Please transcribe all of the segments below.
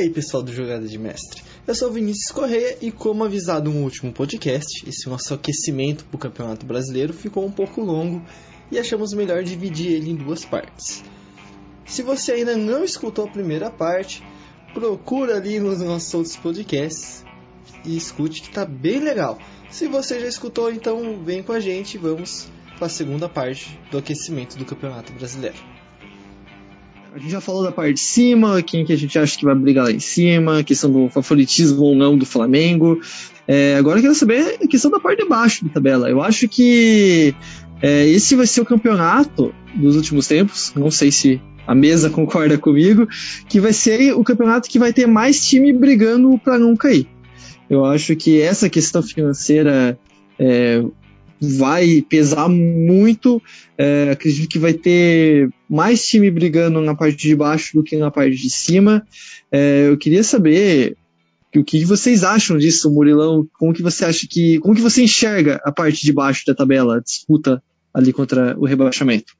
Aí, pessoal do Jogada de Mestre? Eu sou Vinícius Correia e, como avisado no último podcast, esse nosso aquecimento para o Campeonato Brasileiro ficou um pouco longo e achamos melhor dividir ele em duas partes. Se você ainda não escutou a primeira parte, procura ali nos nossos outros podcasts e escute que tá bem legal. Se você já escutou, então vem com a gente e vamos para a segunda parte do aquecimento do Campeonato Brasileiro. A gente já falou da parte de cima, quem que a gente acha que vai brigar lá em cima, questão do favoritismo ou não do Flamengo. É, agora eu quero saber a questão da parte de baixo da tabela. Eu acho que é, esse vai ser o campeonato dos últimos tempos. Não sei se a mesa concorda comigo, que vai ser o campeonato que vai ter mais time brigando para não cair. Eu acho que essa questão financeira é, vai pesar muito. É, acredito que vai ter mais time brigando na parte de baixo do que na parte de cima. É, eu queria saber o que vocês acham disso, Murilão. Como que você acha que, como que você enxerga a parte de baixo da tabela, disputa ali contra o rebaixamento?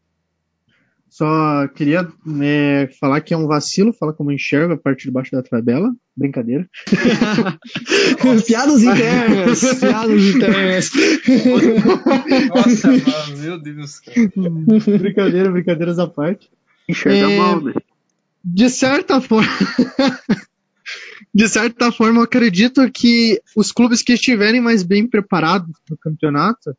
Só queria né, falar que é um vacilo, falar como enxergo a parte de baixo da tabela. Brincadeira. piadas internas, piadas internas. Nossa, mano, meu Deus. Brincadeira, brincadeiras à parte. Enxerga é, mal, né? De certa forma. de certa forma, eu acredito que os clubes que estiverem mais bem preparados para o campeonato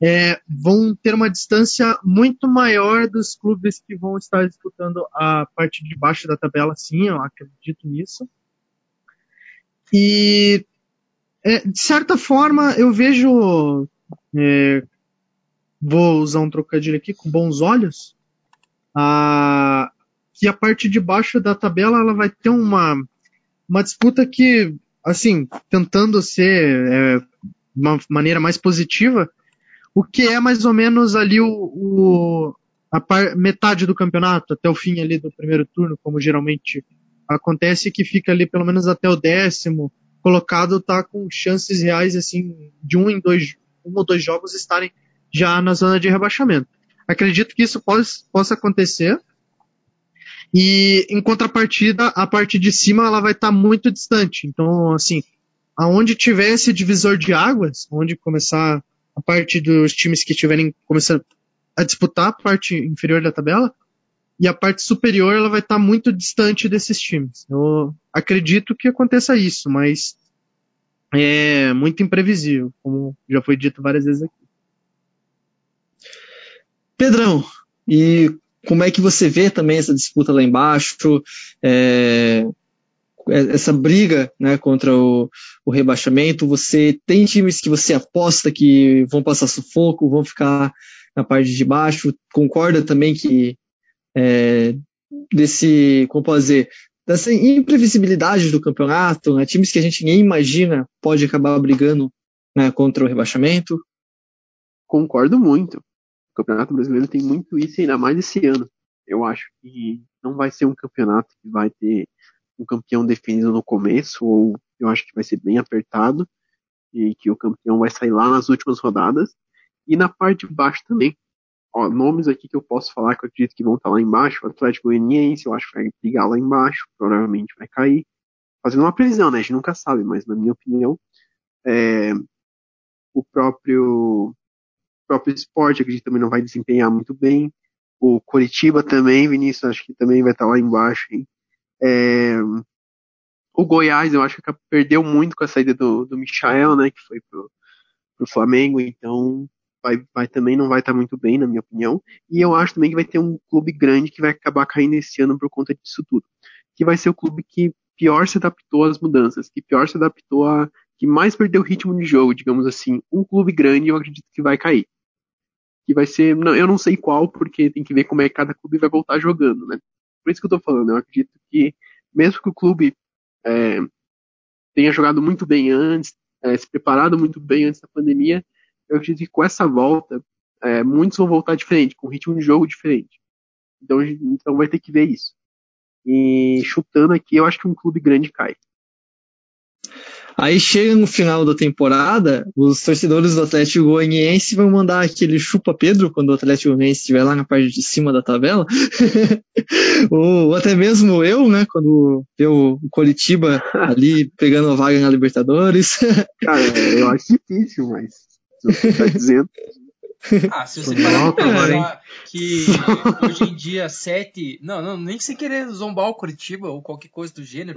é, vão ter uma distância muito maior dos clubes que vão estar disputando a parte de baixo da tabela, sim, eu acredito nisso. E, é, de certa forma, eu vejo, é, vou usar um trocadilho aqui, com bons olhos, a, que a parte de baixo da tabela ela vai ter uma, uma disputa que, assim, tentando ser é, uma maneira mais positiva, o que é mais ou menos ali o, o a par, metade do campeonato, até o fim ali do primeiro turno, como geralmente acontece, que fica ali pelo menos até o décimo colocado, tá com chances reais assim de um em dois, um ou dois jogos estarem já na zona de rebaixamento. Acredito que isso pode, possa acontecer. E em contrapartida, a parte de cima ela vai estar tá muito distante. Então, assim, aonde tiver esse divisor de águas, onde começar a parte dos times que estiverem começando a disputar a parte inferior da tabela, e a parte superior ela vai estar tá muito distante desses times. Eu acredito que aconteça isso, mas é muito imprevisível, como já foi dito várias vezes aqui. Pedrão, e como é que você vê também essa disputa lá embaixo? É, essa briga né, contra o, o, rebaixamento. Você tem times que você aposta que vão passar sufoco, vão ficar na parte de baixo. Concorda também que é, desse, como posso dizer, dessa imprevisibilidade do campeonato, né, times que a gente nem imagina pode acabar brigando né, contra o rebaixamento? Concordo muito. O Campeonato Brasileiro tem muito isso, ainda mais esse ano. Eu acho que não vai ser um campeonato que vai ter um campeão definido no começo, ou eu acho que vai ser bem apertado, e que o campeão vai sair lá nas últimas rodadas. E na parte de baixo também. Ó, nomes aqui que eu posso falar que eu acredito que vão estar lá embaixo. O Atlético Goianiense, eu acho que vai brigar lá embaixo, provavelmente vai cair. Fazendo uma previsão, né? A gente nunca sabe, mas na minha opinião, é, o próprio próprio esporte, acredito também não vai desempenhar muito bem. O Coritiba também, Vinícius, acho que também vai estar lá embaixo. Hein? É, o Goiás, eu acho que perdeu muito com a saída do, do Michael, né, que foi pro, pro Flamengo, então vai, vai também não vai estar muito bem, na minha opinião. E eu acho também que vai ter um clube grande que vai acabar caindo esse ano por conta disso tudo. Que vai ser o clube que pior se adaptou às mudanças, que pior se adaptou a. que mais perdeu o ritmo de jogo, digamos assim. Um clube grande eu acredito que vai cair. Que vai ser. Não, eu não sei qual, porque tem que ver como é que cada clube vai voltar jogando, né? Por isso que eu tô falando, eu acredito que, mesmo que o clube é, tenha jogado muito bem antes, é, se preparado muito bem antes da pandemia, eu acredito que com essa volta, é, muitos vão voltar diferente, com ritmo de jogo diferente. Então, então vai ter que ver isso. E chutando aqui, eu acho que um clube grande cai. Aí chega no final da temporada, os torcedores do Atlético Goianiense vão mandar aquele chupa Pedro quando o Atlético Goianiense estiver lá na parte de cima da tabela. Ou até mesmo eu, né, quando eu o Coritiba ali pegando a vaga na Libertadores. Cara, eu acho difícil, mas você tá dizendo. Ah, se você parar pra pensar que hoje em dia sete. Não, não, nem que você querer zombar o Curitiba ou qualquer coisa do gênero.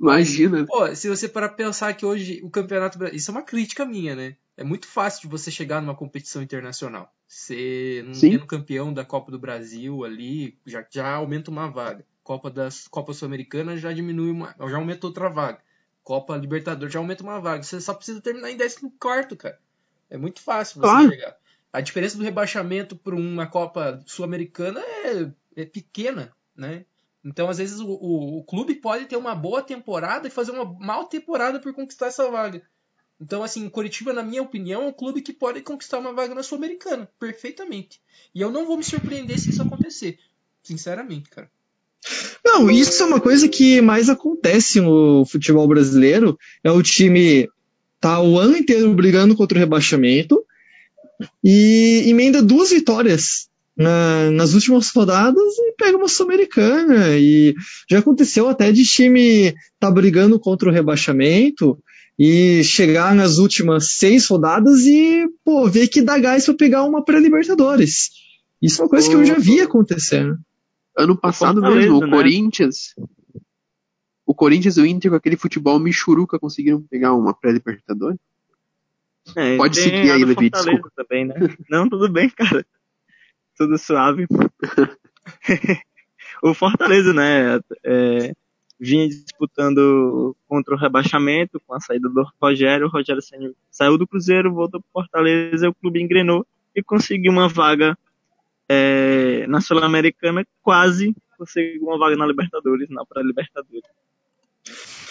Imagina. Pô, se você parar pra pensar que hoje o campeonato. Isso é uma crítica minha, né? É muito fácil de você chegar numa competição internacional. Você não tendo campeão da Copa do Brasil ali, já, já aumenta uma vaga. Copa das Copa Sul-Americana já diminui uma. Já aumenta outra vaga. Copa Libertadores já aumenta uma vaga. Você só precisa terminar em 14, cara. É muito fácil você Claro. chegar. A diferença do rebaixamento para uma Copa Sul-Americana é, é pequena, né? Então, às vezes, o, o, o clube pode ter uma boa temporada e fazer uma mal temporada por conquistar essa vaga. Então, assim, Curitiba, na minha opinião, é um clube que pode conquistar uma vaga na Sul-Americana, perfeitamente. E eu não vou me surpreender se isso acontecer. Sinceramente, cara. Não, isso é uma coisa que mais acontece no futebol brasileiro. É o time tá o ano inteiro brigando contra o rebaixamento e emenda duas vitórias na- nas últimas rodadas e pega uma Sul-Americana. E já aconteceu até de time tá brigando contra o rebaixamento e chegar nas últimas seis rodadas e, pô, ver que dá gás pra pegar uma pré-Libertadores. Isso é uma coisa que eu já vi acontecendo. Ano passado mesmo, o né? Corinthians. O Corinthians e o Inter com aquele futebol michuruca conseguiram pegar uma pré-libertadores. É, Pode seguir aí, Levi, desculpa. também, né? Não, tudo bem, cara. Tudo suave. o Fortaleza, né? é, vinha disputando contra o rebaixamento com a saída do Rogério. O Rogério saiu do Cruzeiro, voltou pro Fortaleza, o clube engrenou e conseguiu uma vaga é, na Sul-Americana, quase conseguiu uma vaga na Libertadores, na pré-Libertadores.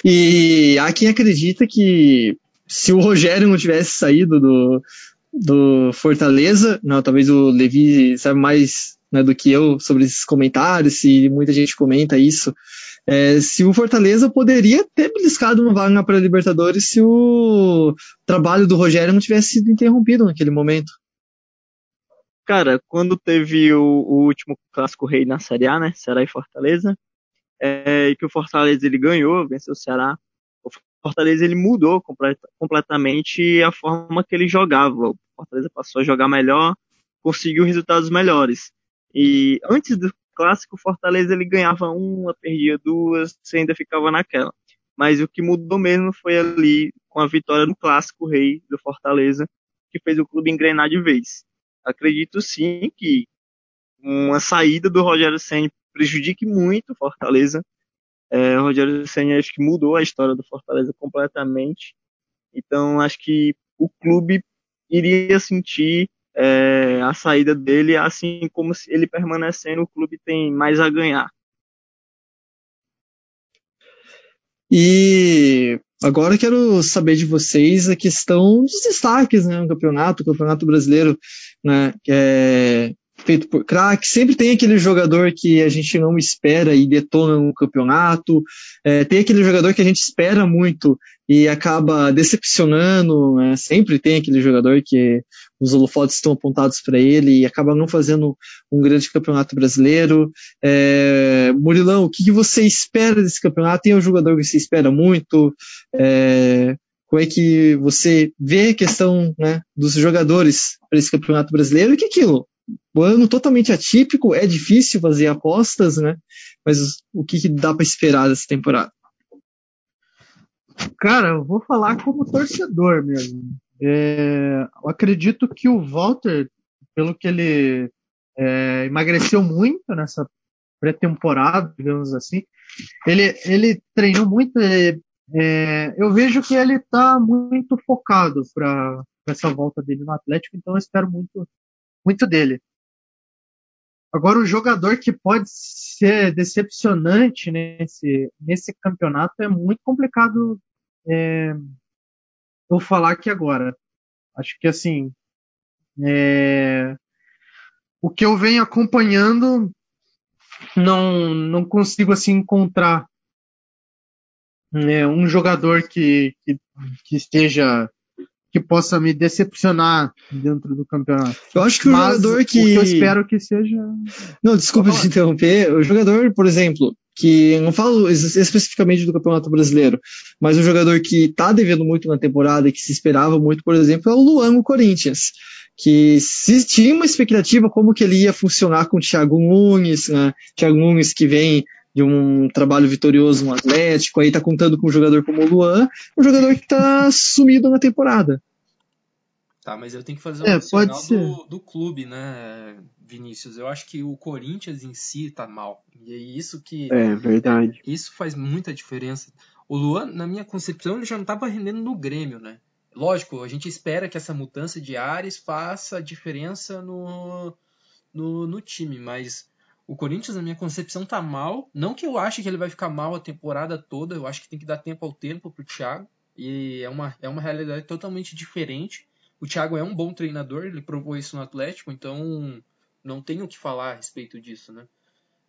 E há quem acredita que se o Rogério não tivesse saído do, do Fortaleza, não, talvez o Levi saiba mais né, do que eu sobre esses comentários, se muita gente comenta isso, é, se o Fortaleza poderia ter beliscado uma vaga na pré-Libertadores se o trabalho do Rogério não tivesse sido interrompido naquele momento. Cara, quando teve o, o último clássico rei na Série A, né? Ceará e Fortaleza, é, e que o Fortaleza ele ganhou, venceu o Ceará. Fortaleza ele mudou completa- completamente a forma que ele jogava. O Fortaleza passou a jogar melhor, conseguiu resultados melhores. E antes do clássico, o Fortaleza ele ganhava uma, perdia duas, você ainda ficava naquela. Mas o que mudou mesmo foi ali com a vitória do clássico rei do Fortaleza, que fez o clube engrenar de vez acredito sim que uma saída do Rogério Senna prejudique muito o Fortaleza. É, o Rogério Senna acho que mudou a história do Fortaleza completamente. Então acho que o clube iria sentir é, a saída dele, assim como se ele permanecendo, o clube tem mais a ganhar. E agora quero saber de vocês a questão dos destaques né, no campeonato, o campeonato brasileiro, né, é feito por craque, sempre tem aquele jogador que a gente não espera e detona no campeonato, é, tem aquele jogador que a gente espera muito e acaba decepcionando, né, sempre tem aquele jogador que os holofotes estão apontados para ele e acaba não fazendo um grande campeonato brasileiro. É, Murilão, o que, que você espera desse campeonato? Tem um jogador que você espera muito? É, como é que você vê a questão né, dos jogadores para esse campeonato brasileiro? E que aquilo? O ano totalmente atípico, é difícil fazer apostas, né? Mas o que, que dá para esperar dessa temporada? Cara, eu vou falar como torcedor mesmo. É, eu acredito que o Walter, pelo que ele é, emagreceu muito nessa pré-temporada, digamos assim, ele, ele treinou muito. ele- é, eu vejo que ele está muito focado para essa volta dele no Atlético, então eu espero muito, muito dele. Agora, o jogador que pode ser decepcionante nesse, nesse campeonato é muito complicado é, eu falar aqui agora. Acho que assim, é, o que eu venho acompanhando, não, não consigo assim encontrar é, um jogador que, que, que esteja que possa me decepcionar dentro do campeonato. Eu acho que o Mas jogador que. que eu espero que seja. Não, desculpa te interromper. O jogador, por exemplo, que não falo es- especificamente do Campeonato Brasileiro, mas um jogador que tá devendo muito na temporada e que se esperava muito, por exemplo, é o Luan, o Corinthians. Que se tinha uma expectativa como que ele ia funcionar com o Thiago Nunes, né? Thiago Nunes que vem de um trabalho vitorioso no Atlético, aí tá contando com um jogador como o Luan, um jogador que tá sumido na temporada. Tá, mas eu tenho que fazer um É, pode ser. do, do clube, né, Vinícius? Eu acho que o Corinthians em si tá mal. E é isso que. É, verdade. Isso faz muita diferença. O Luan, na minha concepção, ele já não estava rendendo no Grêmio, né? Lógico, a gente espera que essa mudança de ares faça a diferença no, no, no time, mas o Corinthians, na minha concepção, tá mal. Não que eu ache que ele vai ficar mal a temporada toda, eu acho que tem que dar tempo ao tempo pro Thiago. E é uma, é uma realidade totalmente diferente. O Thiago é um bom treinador, ele provou isso no Atlético, então não tenho o que falar a respeito disso, né?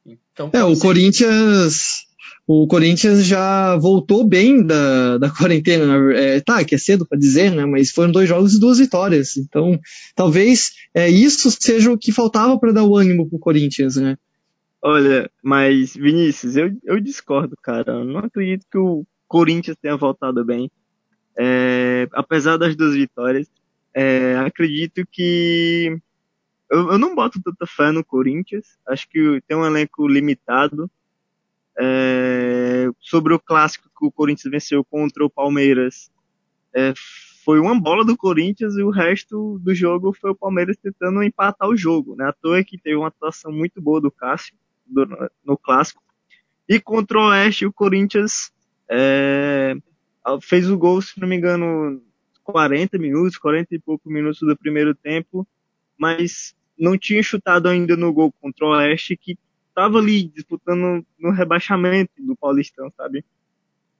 Então, É, o ser- Corinthians. O Corinthians já voltou bem da, da quarentena. É, tá, que é cedo pra dizer, né? Mas foram dois jogos e duas vitórias. Então, talvez é, isso seja o que faltava para dar o ânimo pro Corinthians, né? Olha, mas Vinícius, eu, eu discordo, cara. Eu não acredito que o Corinthians tenha voltado bem. É, apesar das duas vitórias, é, acredito que eu, eu não boto tanta fé no Corinthians. Acho que tem um elenco limitado. É, sobre o clássico que o Corinthians venceu contra o Palmeiras, é, foi uma bola do Corinthians e o resto do jogo foi o Palmeiras tentando empatar o jogo. Né? À toa que teve uma atuação muito boa do Cássio no clássico. E contra o Oeste, o Corinthians é, fez o gol, se não me engano, 40 minutos, 40 e poucos minutos do primeiro tempo, mas não tinha chutado ainda no gol contra o Oeste, que estava ali disputando no rebaixamento do Paulistão, sabe?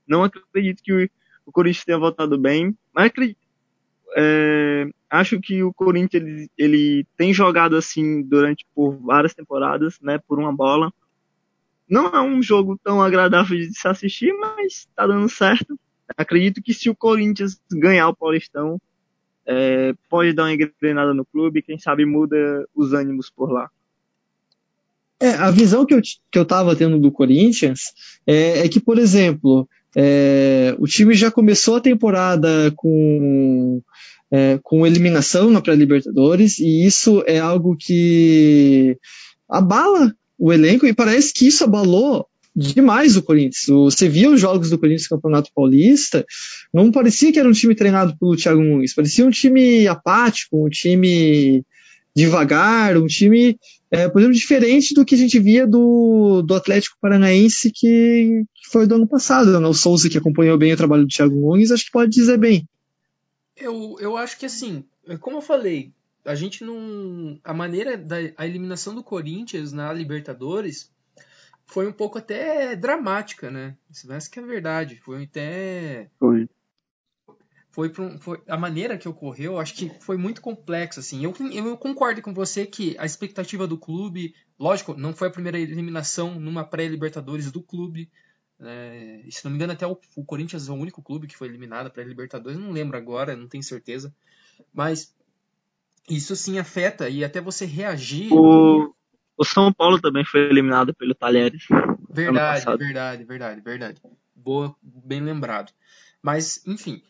Não acredito que o, o Corinthians tenha voltado bem, mas acredito, é, acho que o Corinthians ele, ele tem jogado assim durante por várias temporadas, né, por uma bola. Não é um jogo tão agradável de se assistir, mas tá dando certo. Acredito que se o Corinthians ganhar o Paulistão, é, pode dar uma engrenada no clube, quem sabe muda os ânimos por lá. É, a visão que eu, que eu tava tendo do Corinthians é, é que, por exemplo, é, o time já começou a temporada com, é, com eliminação na pré-Libertadores, e isso é algo que abala o elenco, e parece que isso abalou demais o Corinthians. Você via os jogos do Corinthians no Campeonato Paulista, não parecia que era um time treinado pelo Thiago Nunes, parecia um time apático, um time devagar, um time é, por exemplo, diferente do que a gente via do, do Atlético Paranaense que, que foi do ano passado. Né? O Souza, que acompanhou bem o trabalho do Thiago Nunes, acho que pode dizer bem. Eu, eu acho que assim, é como eu falei, a gente não. A maneira da a eliminação do Corinthians na Libertadores foi um pouco até dramática, né? Isso essa que é verdade. Foi até. Foi. Foi, um- foi a maneira que ocorreu, acho que foi muito complexo assim. Eu, eu, concordo com você que a expectativa do clube, lógico, não foi a primeira eliminação numa pré-Libertadores do clube. E se não me engano, até o, o Corinthians é o único clube que foi eliminado para Libertadores, não lembro agora, não tenho certeza. Mas isso sim afeta e até você reagir. O, o São Paulo também foi eliminado pelo Talheres. Verdade, verdade, verdade, verdade. Boa, bem lembrado. Mas, enfim,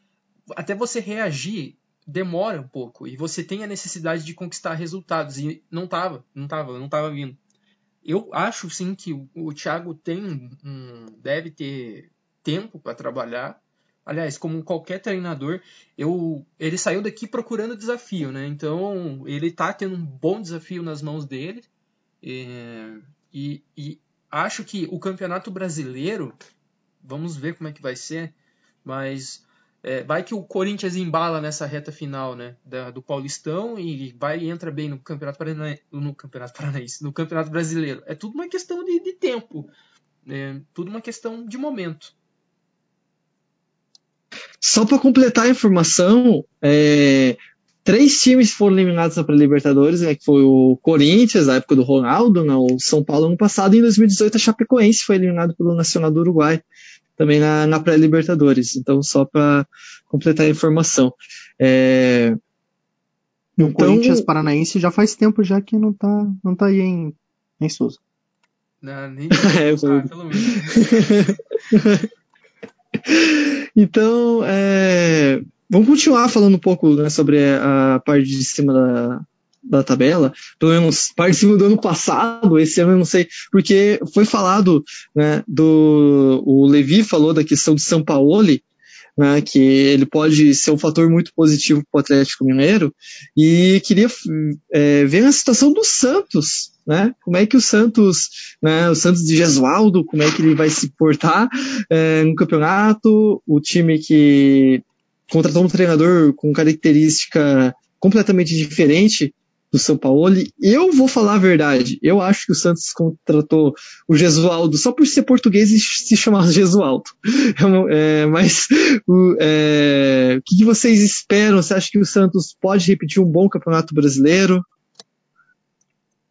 até você reagir demora um pouco e você tem a necessidade de conquistar resultados e não tava, não tava, não tava vindo. Eu acho sim que o, Thiago tem um, deve ter tempo para trabalhar. Aliás, como qualquer treinador, eu, ele saiu daqui procurando desafio, né? Então, ele tá tendo um bom desafio nas mãos dele. É, e, e acho que o Campeonato Brasileiro, vamos ver como é que vai ser, mas é, vai que o Corinthians embala nessa reta final, né, da- do Paulistão e vai e entra bem no Campeonato Paranaense, no Campeonato Paranaense, no Campeonato Brasileiro. É tudo uma questão de, de tempo, é tudo uma questão de momento. Só para completar a informação, é, três times foram eliminados na pré-Libertadores, né, que foi o Corinthians, na época do Ronaldo, né, o São Paulo ano passado, e em 2018 a Chapecoense foi eliminado pelo Nacional do Uruguai. Também na, na pré-Libertadores. Então, só para completar a informação. É, o então, Corinthians Paranaense já faz tempo já que não tá, não tá aí em, em Souza. Não, nem é, ah, pelo menos. então, é, vamos continuar falando um pouco né, sobre a parte de cima da, da tabela, pelo menos cima do ano passado, esse ano eu não sei, porque foi falado, né, do, o Levi falou da questão de São Paulo, né, que ele pode ser um fator muito positivo para o Atlético Mineiro, e queria é, ver a situação do Santos, né, como é que o Santos, né, o Santos de Gesualdo, como é que ele vai se portar é, no campeonato, o time que contratou um treinador com característica completamente diferente do São Paulo. Eu vou falar a verdade. Eu acho que o Santos contratou o Gesualdo só por ser português e se chamar Gesualdo. É, mas o, é, o que vocês esperam? Você acha que o Santos pode repetir um bom campeonato brasileiro?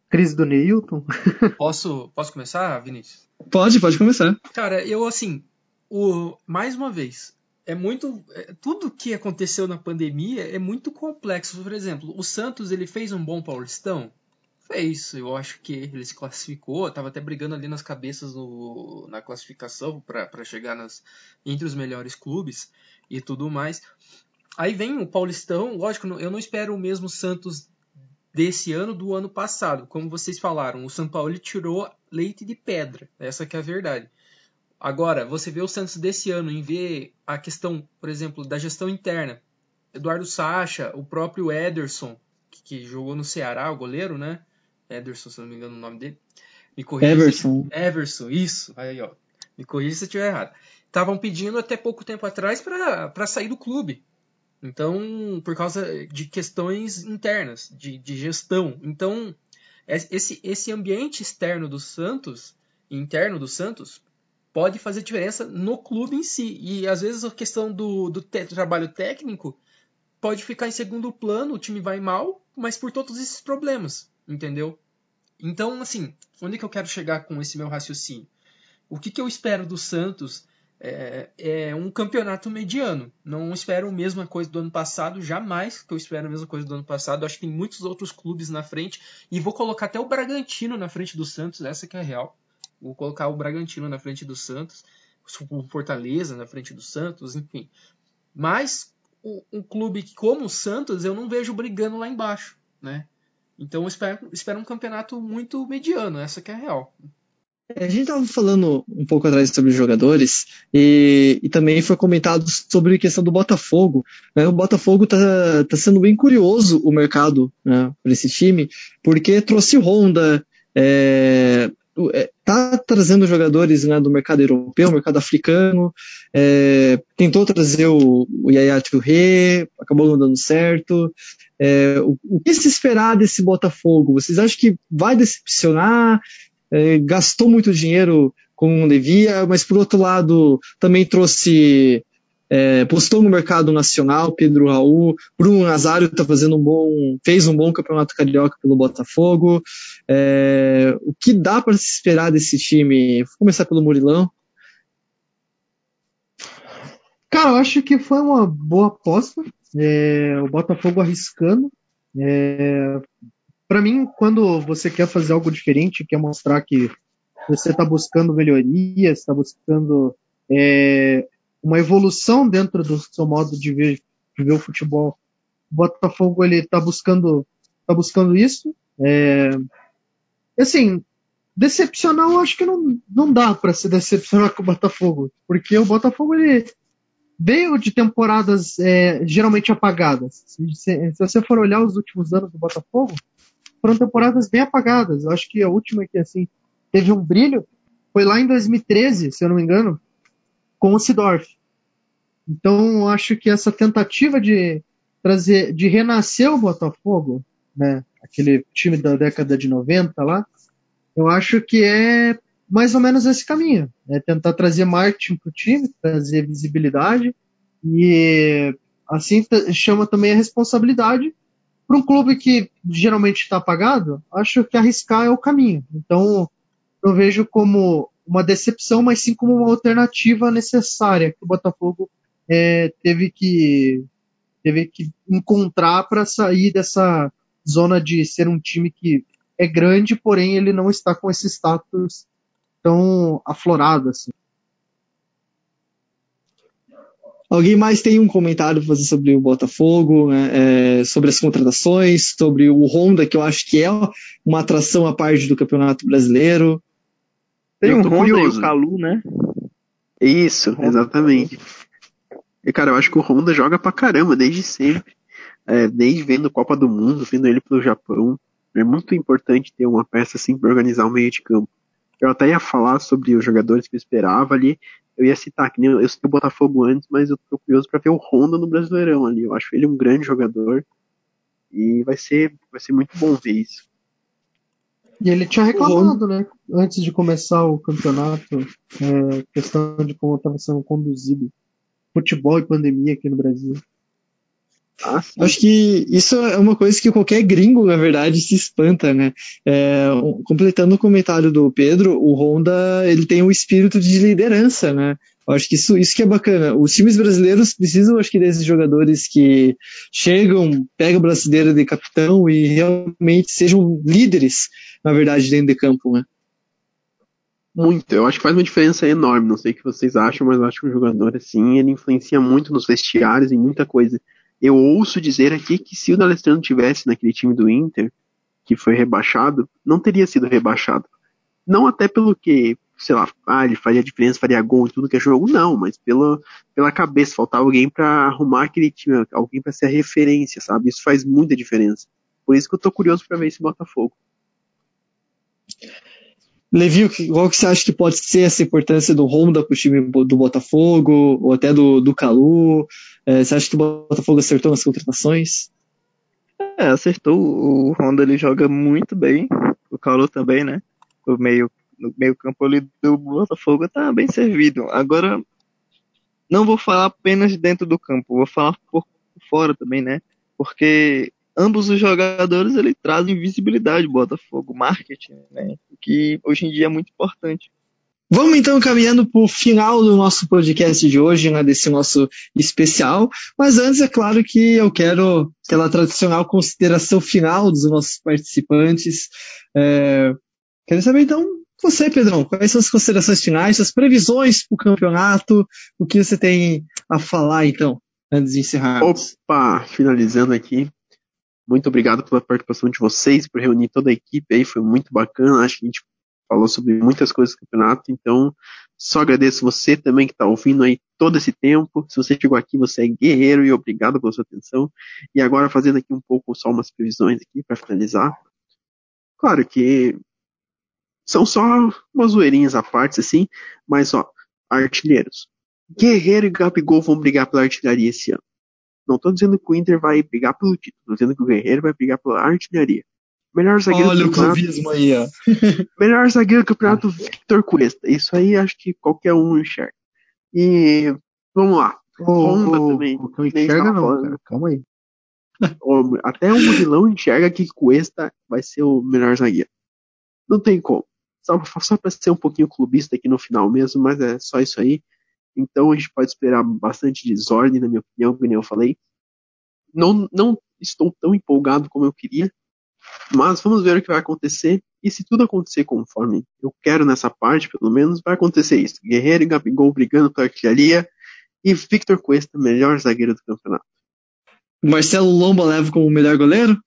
Crise do Neilton? posso, posso começar, Vinícius? Pode, pode começar. Cara, eu assim, o, mais uma vez, é muito é, tudo que aconteceu na pandemia é muito complexo. Por exemplo, o Santos ele fez um bom Paulistão, fez. Eu acho que ele se classificou, estava até brigando ali nas cabeças no, na classificação para chegar nas entre os melhores clubes e tudo mais. Aí vem o Paulistão, lógico, eu não espero o mesmo Santos desse ano do ano passado. Como vocês falaram, o São Paulo tirou leite de pedra. Essa que é a verdade. Agora, você vê o Santos desse ano em ver a questão, por exemplo, da gestão interna. Eduardo Sacha, o próprio Ederson, que, que jogou no Ceará, o goleiro, né? Ederson, se não me engano o nome dele. Me corrija. Everson. Se... Everson, isso. Aí, ó. Me corrija se eu estiver errado. Estavam pedindo até pouco tempo atrás para sair do clube. Então, por causa de questões internas, de, de gestão. Então, esse, esse ambiente externo do Santos, interno do Santos, pode fazer diferença no clube em si. E às vezes a questão do, do, trabalho técnico pode ficar em segundo plano, o time vai mal, mas por todos esses problemas, entendeu? Então, assim, onde que eu quero chegar com esse meu raciocínio? O que, que eu espero do Santos é, é, um campeonato mediano. Não espero a mesma coisa do ano passado, jamais que eu espero a mesma coisa do ano passado. Acho que tem muitos outros clubes na frente e vou colocar até o Bragantino na frente do Santos, essa que é a real. Vou colocar o Bragantino na frente do Santos, o Fortaleza na frente do Santos, enfim. Mas um clube como o Santos eu não vejo brigando lá embaixo, né? Então eu espero, espero um campeonato muito mediano, essa que é a real. É, a gente estava falando um pouco atrás sobre jogadores e, e, também foi comentado sobre a questão do Botafogo. Né? O Botafogo está tá sendo bem curioso o mercado né, para esse time, porque trouxe Honda, é, tá trazendo jogadores né, do mercado europeu, mercado africano, é, tentou trazer o, o Yaya Touré, acabou não dando certo. É, o, o, que se esperar desse Botafogo? Vocês acham que vai decepcionar? É, gastou muito dinheiro com o devia, mas por outro lado também trouxe é, postou no mercado nacional, Pedro Raul, Bruno Nazário está fazendo um bom, fez um bom campeonato carioca pelo Botafogo. É, o que dá para se esperar desse time? Vou começar pelo Murilão. Cara, eu acho que foi uma boa aposta. É, o Botafogo arriscando. É, para mim, quando você quer fazer algo diferente, quer mostrar que você está buscando melhorias, está buscando é, uma evolução dentro do seu modo de ver, de ver o futebol. O Botafogo ele está buscando, tá buscando isso. É, assim, decepcionar eu acho que não, não dá para se decepcionar com o Botafogo, porque o Botafogo ele veio de temporadas é, geralmente apagadas. Se, se, se, você for olhar os últimos anos do Botafogo, foram temporadas bem apagadas. Eu acho que a última que assim teve um brilho foi lá em 2013, se eu não me engano, com o Sidorf. Então, acho que essa tentativa de trazer, de renascer o Botafogo, né, aquele time da década de 90 lá, eu acho que é mais ou menos esse caminho. É tentar trazer marketing para o time, trazer visibilidade e assim chama também a responsabilidade para um clube que geralmente está apagado. Acho que arriscar é o caminho. Então eu vejo como uma decepção, mas sim como uma alternativa necessária que o Botafogo é, teve que teve que encontrar para sair dessa zona de ser um time que é grande, porém ele não está com esse status tão aflorado assim. Alguém mais tem um comentário para fazer sobre o Botafogo, né, é, sobre as contratações, sobre o Honda, que eu acho que é uma atração à parte do Campeonato Brasileiro. Tem o Honda curioso. e o Calu, né? Isso, exatamente. E, cara, eu acho que o Honda joga pra caramba desde sempre. É, desde vendo Copa do Mundo, vendo ele pelo Japão. É muito importante ter uma peça assim para organizar o meio de campo. Eu até ia falar sobre os jogadores que eu esperava ali. Eu ia citar que nem eu citei o Botafogo antes, mas eu tô curioso para ver o Honda no Brasileirão ali. Eu acho ele um grande jogador e vai ser, vai ser muito bom ver isso. E ele tinha reclamado, né? Antes de começar o campeonato, é, questão de como estava sendo conduzido futebol e pandemia aqui no Brasil. Ah, Acho que isso é uma coisa que qualquer gringo, na verdade, se espanta, né? É, completando o comentário do Pedro, o Honda ele tem um espírito de liderança, né? Acho que isso, isso que é bacana. Os times brasileiros precisam, acho que, desses jogadores que chegam, pegam o brasileiro de capitão e realmente sejam líderes, na verdade, dentro de campo, né? Muito. Eu acho que faz uma diferença enorme. Não sei o que vocês acham, mas eu acho que o jogador, assim, ele influencia muito nos vestiários e muita coisa. Eu ouço dizer aqui que se o D'Alessandro tivesse naquele time do Inter, que foi rebaixado, não teria sido rebaixado. Não até pelo que, sei lá, ah, ele faria diferença, faria gol e tudo que é jogo, não, mas pela, pela cabeça, faltava alguém para arrumar aquele time, alguém para ser a referência, sabe? Isso faz muita diferença. Por isso que eu tô curioso para ver esse Botafogo. Levi, qual que você acha que pode ser essa importância do Honda para o time do Botafogo, ou até do, do Calu? É, você acha que o Botafogo acertou nas contratações? É, acertou. O Honda ele joga muito bem, o Calu também, né? O meio, no meio campo ali do Botafogo tá bem servido. Agora, não vou falar apenas dentro do campo, vou falar por fora também, né? Porque ambos os jogadores ele trazem visibilidade Botafogo, marketing, né? Que hoje em dia é muito importante. Vamos então caminhando para o final do nosso podcast de hoje, né, desse nosso especial. Mas antes, é claro que eu quero aquela tradicional consideração final dos nossos participantes. É, quero saber então, você, Pedrão, quais são as considerações finais, as previsões para o campeonato, o que você tem a falar então, antes de encerrar? Opa, finalizando aqui, muito obrigado pela participação de vocês, por reunir toda a equipe aí, foi muito bacana. Acho que a gente falou sobre muitas coisas do campeonato, então só agradeço você também que está ouvindo aí todo esse tempo. Se você chegou aqui, você é guerreiro e obrigado pela sua atenção. E agora fazendo aqui um pouco só umas previsões aqui para finalizar. Claro que são só umas zoeirinhas à parte, assim, mas ó, artilheiros. Guerreiro e Gabigol vão brigar pela artilharia esse ano. Não estou dizendo que o Inter vai brigar pelo título, estou dizendo que o Guerreiro vai brigar pela artilharia. Melhor zagueiro Olha do campeonato. aí, ó. melhor zagueiro do campeonato, Victor Cuesta. Isso aí acho que qualquer um enxerga. E vamos lá. Oh, Honda oh, também. Não enxerga não, cara. Calma aí. Até o Murilão enxerga que Cuesta vai ser o melhor zagueiro. Não tem como. Só, só para ser um pouquinho clubista aqui no final mesmo, mas é só isso aí. Então a gente pode esperar bastante desordem, na minha opinião, como eu falei. Não, não estou tão empolgado como eu queria, mas vamos ver o que vai acontecer. E se tudo acontecer conforme eu quero nessa parte, pelo menos, vai acontecer isso. Guerreiro e Gabigol brigando pela artilharia e Victor Cuesta, melhor zagueiro do campeonato. Marcelo Lomba leva como melhor goleiro?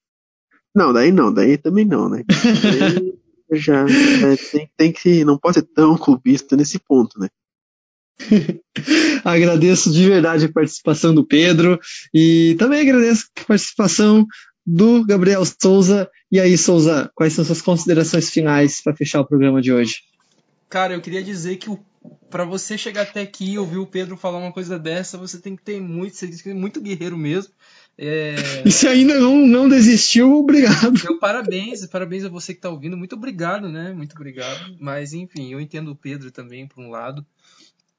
Não, daí não, daí também não, né? já é, tem, tem que não pode ser tão clubista nesse ponto, né? agradeço de verdade a participação do Pedro e também agradeço a participação do Gabriel Souza. E aí, Souza, quais são suas considerações finais para fechar o programa de hoje? Cara, eu queria dizer que para você chegar até aqui e ouvir o Pedro falar uma coisa dessa, você tem que ter muito, você tem que ser muito guerreiro mesmo. É... E se ainda não, não desistiu, obrigado. Meu parabéns, parabéns a você que está ouvindo. Muito obrigado, né? Muito obrigado. Mas enfim, eu entendo o Pedro também, por um lado.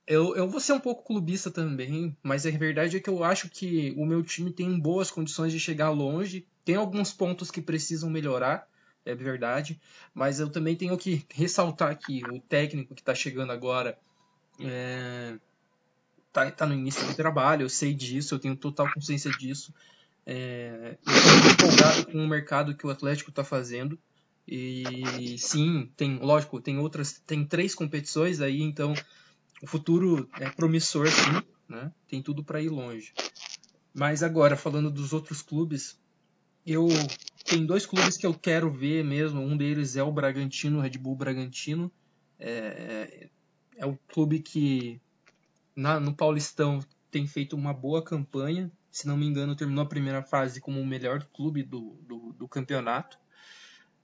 Eu, eu vou ser um pouco clubista também, mas a verdade é que eu acho que o meu time tem boas condições de chegar longe. Tem alguns pontos que precisam melhorar. é verdade. Mas eu também tenho que ressaltar que o técnico que está chegando agora é, tá, tá no início do trabalho, eu sei disso, eu tenho total consciência disso. É, eu estou empolgado com o mercado que o Atlético está fazendo. E sim, tem, lógico, tem outras, tem três competições aí, então o futuro é promissor, sim, né? Tem tudo para ir longe. Mas agora, falando dos outros clubes, eu tem dois clubes que eu quero ver mesmo. Um deles é o Bragantino, o Red Bull Bragantino. É, é o clube que na, no Paulistão tem feito uma boa campanha. Se não me engano, terminou a primeira fase como o melhor clube do, do, do campeonato.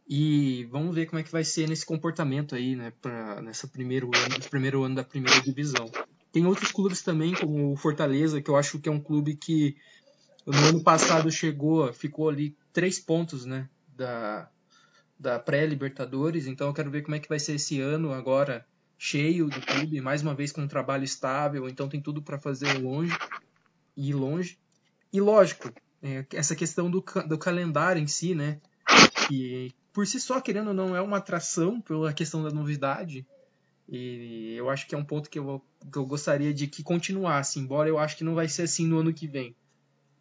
E vamos ver como é que vai ser nesse comportamento aí, né, pra, nessa primeiro ano, primeiro ano da primeira divisão. Tem outros clubes também, como o Fortaleza, que eu acho que é um clube que no ano passado chegou, ficou ali três pontos, né, da, da pré-Libertadores. Então eu quero ver como é que vai ser esse ano agora cheio do clube, mais uma vez com um trabalho estável. Então tem tudo para fazer longe e longe. E lógico, é, essa questão do, do calendário em si, né, que por si só, querendo ou não, é uma atração pela questão da novidade. E eu acho que é um ponto que eu, que eu gostaria de que continuasse, embora eu acho que não vai ser assim no ano que vem.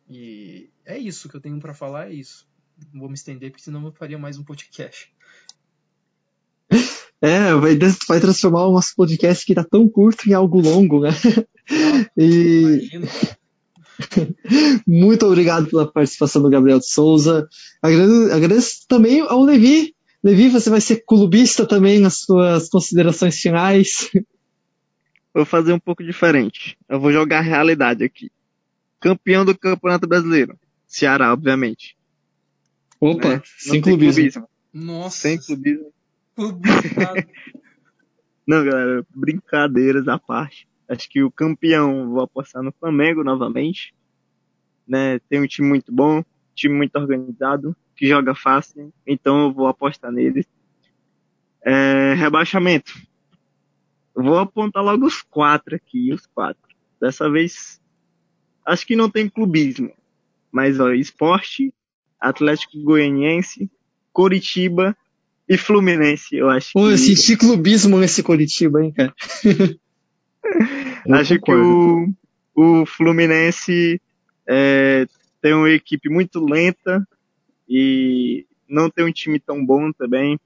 E é isso que eu tenho para falar, é isso. Não vou me estender, porque senão eu faria mais um podcast. É, vai, vai transformar o nosso podcast que tá tão curto em algo longo, né? e... Muito obrigado pela participação do Gabriel de Souza. Agradeço, agradeço também ao Levi. Levi, você vai ser clubista também nas suas considerações finais. Vou fazer um pouco diferente. Eu vou jogar a realidade aqui. Campeão do Campeonato Brasileiro. Ceará, obviamente. Opa, né? sem clubismo. clubismo. Nossa. Sem clubismo. Não, galera, brincadeiras à parte. Acho que o campeão vou apostar no Flamengo novamente. Né? Tem um time muito bom, time muito organizado, que joga fácil, então eu vou apostar neles. É, rebaixamento. Vou apontar logo os quatro aqui, os quatro. Dessa vez, acho que não tem clubismo, mas ó, esporte, Atlético Goianiense, Coritiba e Fluminense, eu acho. Pô, que... eu senti clubismo nesse Coritiba, hein, cara. Acho que o, o Fluminense é, tem uma equipe muito lenta e não tem um time tão bom também.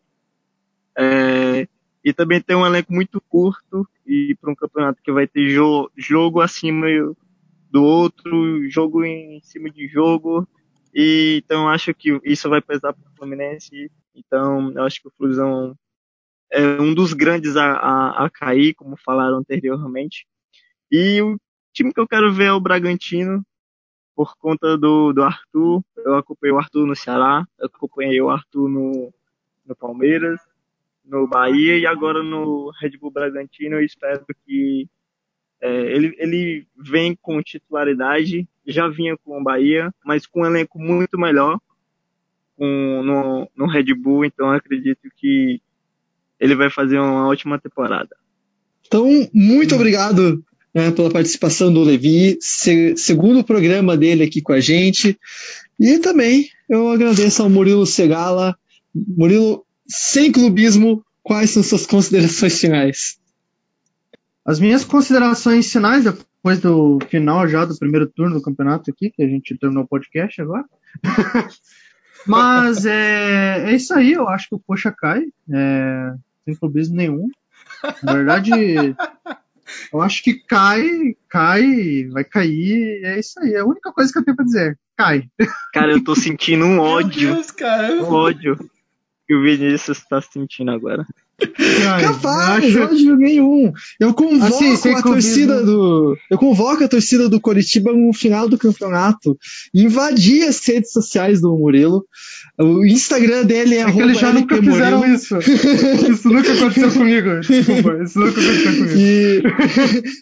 É, e também tem um elenco muito curto e para um campeonato que vai ter jo jogo acima do outro, jogo em cima de jogo. E, então acho que isso vai pesar para o Fluminense. Então eu acho que o Flusão é um dos grandes a, a, a cair, como falaram anteriormente. E o time que eu quero ver é o Bragantino, por conta do, do Arthur. Eu acompanhei o Arthur no Ceará, eu acompanhei o Arthur no, no Palmeiras, no Bahia e agora no Red Bull Bragantino. Eu espero que é, ele, ele vem com titularidade, já vinha com o Bahia, mas com um elenco muito melhor com, no, no Red Bull, então acredito que ele vai fazer uma ótima temporada. Então, muito obrigado né, pela participação do Levi, se, segundo programa dele aqui com a gente. E também eu agradeço ao Murilo Segala. Murilo, sem clubismo, quais são suas considerações finais? As minhas considerações finais, depois do final já do primeiro turno do campeonato aqui, que a gente terminou o podcast agora. Mas é, é isso aí, eu acho que o Poxa cai. É, sem clubismo nenhum. Na verdade, eu acho que cai, cai, vai cair, é isso aí. É a única coisa que eu tenho pra dizer. Cai. Cara, eu tô sentindo um ódio. Deus, cara. Um ódio que o Vinícius tá sentindo agora. Capaz, acho... ódio nenhum. Eu convoco assim, a torcida do. Eu convoco a torcida do Coritiba no final do campeonato. Invadir as redes sociais do Murilo. O Instagram dele é, é que eles já nunca fizeram Murilo. isso. Isso nunca aconteceu comigo. Desculpa, isso nunca aconteceu comigo. E,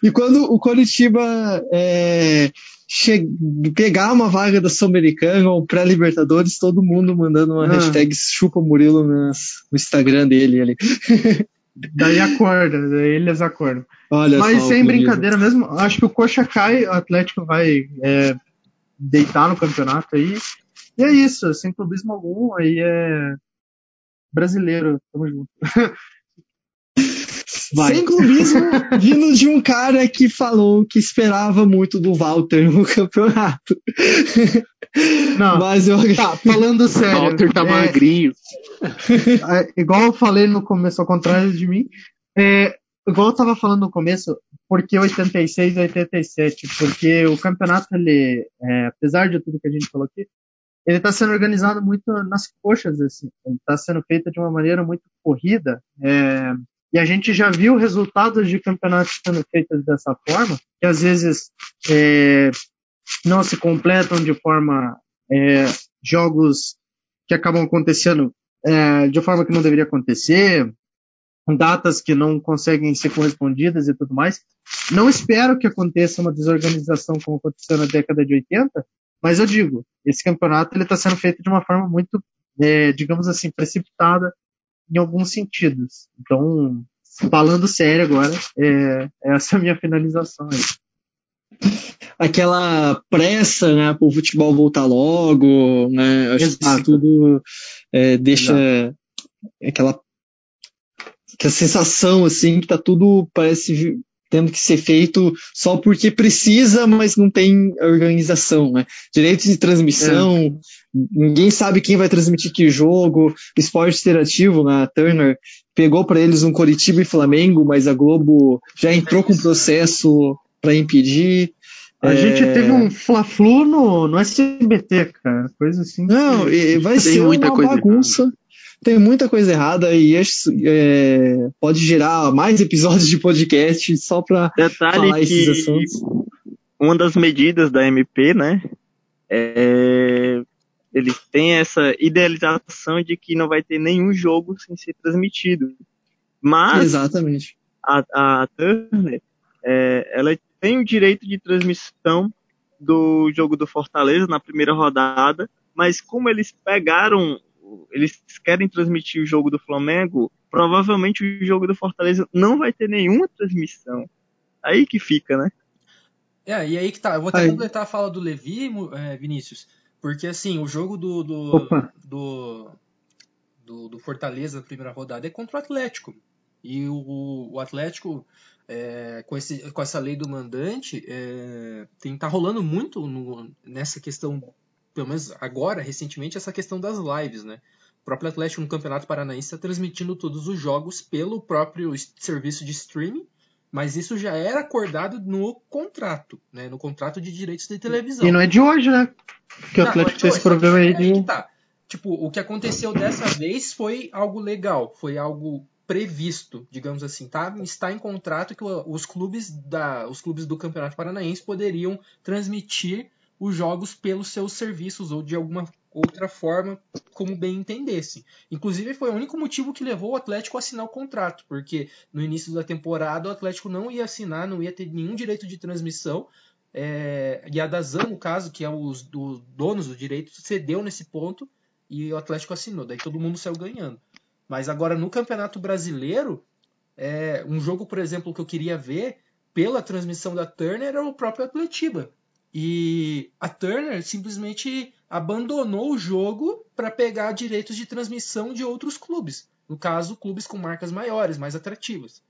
e quando o Coritiba é, pegar uma vaga da Sul-Americana ou pré-Libertadores, todo mundo mandando uma ah. hashtag chupa Murilo no Instagram dele ali. Daí acorda, daí eles acordam. Olha Mas sem brincadeira mesmo, acho que o Coxa cai, o Atlético vai é, deitar no campeonato aí. E é isso, sem clubismo algum, aí é. brasileiro. Tamo junto. Vai. Sem clubismo, vindo de um cara que falou que esperava muito do Walter no campeonato. Não, mas eu. Tá, falando sério. O Walter tá é, magrinho. É, igual eu falei no começo, ao contrário de mim. É, igual eu tava falando no começo, porque 86 e 87? Porque o campeonato, ele, é, apesar de tudo que a gente falou aqui, ele está sendo organizado muito nas coxas, assim. Ele está sendo feito de uma maneira muito corrida. É, e a gente já viu resultados de campeonatos sendo feitos dessa forma, que às vezes é, não se completam de forma é, jogos que acabam acontecendo é, de forma que não deveria acontecer, datas que não conseguem ser correspondidas e tudo mais. Não espero que aconteça uma desorganização como aconteceu na década de 80, mas eu digo, esse campeonato ele está sendo feito de uma forma muito, é, digamos assim, precipitada em alguns sentidos. Então, falando sério agora, é, essa é a minha finalização aí. Aquela pressa, né, para o futebol voltar logo, né, acho Exato. que isso tudo é, deixa Exato. aquela, aquela sensação, assim, que tá tudo, parece tendo que ser feito só porque precisa, mas não tem organização, né? Direitos de transmissão, é. ninguém sabe quem vai transmitir que jogo, esporte interativo, né? A Turner pegou para eles um Coritiba e Flamengo, mas a Globo já entrou com processo para impedir. A é... gente teve um Fla-Flu no, no SBT, cara, coisa assim. Não, vai ser uma bagunça. Errada tem muita coisa errada e é, pode gerar mais episódios de podcast só para falar esses assuntos. Uma das medidas da MP, né, é, eles têm essa idealização de que não vai ter nenhum jogo sem ser transmitido. Mas Exatamente. A, a Turner, é, ela tem o direito de transmissão do jogo do Fortaleza na primeira rodada, mas como eles pegaram eles querem transmitir o jogo do Flamengo, provavelmente o jogo do Fortaleza não vai ter nenhuma transmissão. Aí que fica, né? É, e aí que tá. Eu vou até aí. completar a fala do Levi, é, Vinícius, porque assim, o jogo do do, do, do, do, Fortaleza na primeira rodada é contra o Atlético. E o, o Atlético, é, com, esse, com essa lei do mandante, é, tem, tá rolando muito no, nessa questão pelo menos agora, recentemente, essa questão das lives, né? O próprio Atlético no Campeonato Paranaense está transmitindo todos os jogos pelo próprio serviço de streaming, mas isso já era acordado no contrato, né? No contrato de direitos de televisão. E não é de hoje, né? Que o Atlético é tem esse problema aí de. É tá. Tipo, o que aconteceu dessa vez foi algo legal, foi algo previsto, digamos assim, tá? Está em contrato que os clubes da, os clubes do Campeonato Paranaense poderiam transmitir os jogos pelos seus serviços ou de alguma outra forma, como bem entendesse. Inclusive, foi o único motivo que levou o Atlético a assinar o contrato, porque no início da temporada o Atlético não ia assinar, não ia ter nenhum direito de transmissão. É, e a Dazan, no caso, que é os do, donos do direito, cedeu nesse ponto e o Atlético assinou. Daí todo mundo saiu ganhando. Mas agora no Campeonato Brasileiro, é, um jogo, por exemplo, que eu queria ver pela transmissão da Turner era o próprio Atletiba. E a Turner simplesmente abandonou o jogo para pegar direitos de transmissão de outros clubes. No caso, clubes com marcas maiores, mais atrativas.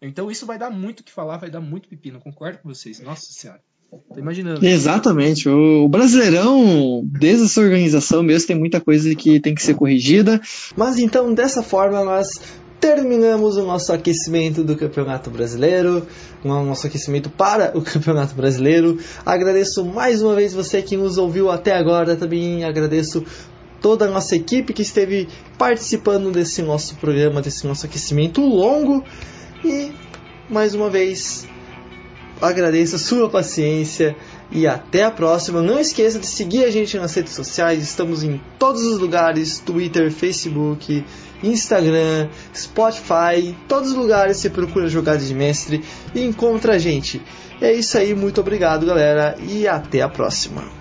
Então isso vai dar muito o que falar, vai dar muito pepino. Concordo com vocês. Nossa Senhora. Tô imaginando. Exatamente. O Brasileirão, desde essa organização mesmo, tem muita coisa que tem que ser corrigida. Mas então, dessa forma, nós terminamos o nosso aquecimento do Campeonato Brasileiro, o nosso aquecimento para o Campeonato Brasileiro. Agradeço mais uma vez você que nos ouviu até agora, também agradeço toda a nossa equipe que esteve participando desse nosso programa, desse nosso aquecimento longo e mais uma vez agradeço a sua paciência e até a próxima. Não esqueça de seguir a gente nas redes sociais, estamos em todos os lugares: Twitter, Facebook, Instagram, Spotify, todos os lugares você procura Jogadas de Mestre e encontra a gente. É isso aí, muito obrigado galera e até a próxima.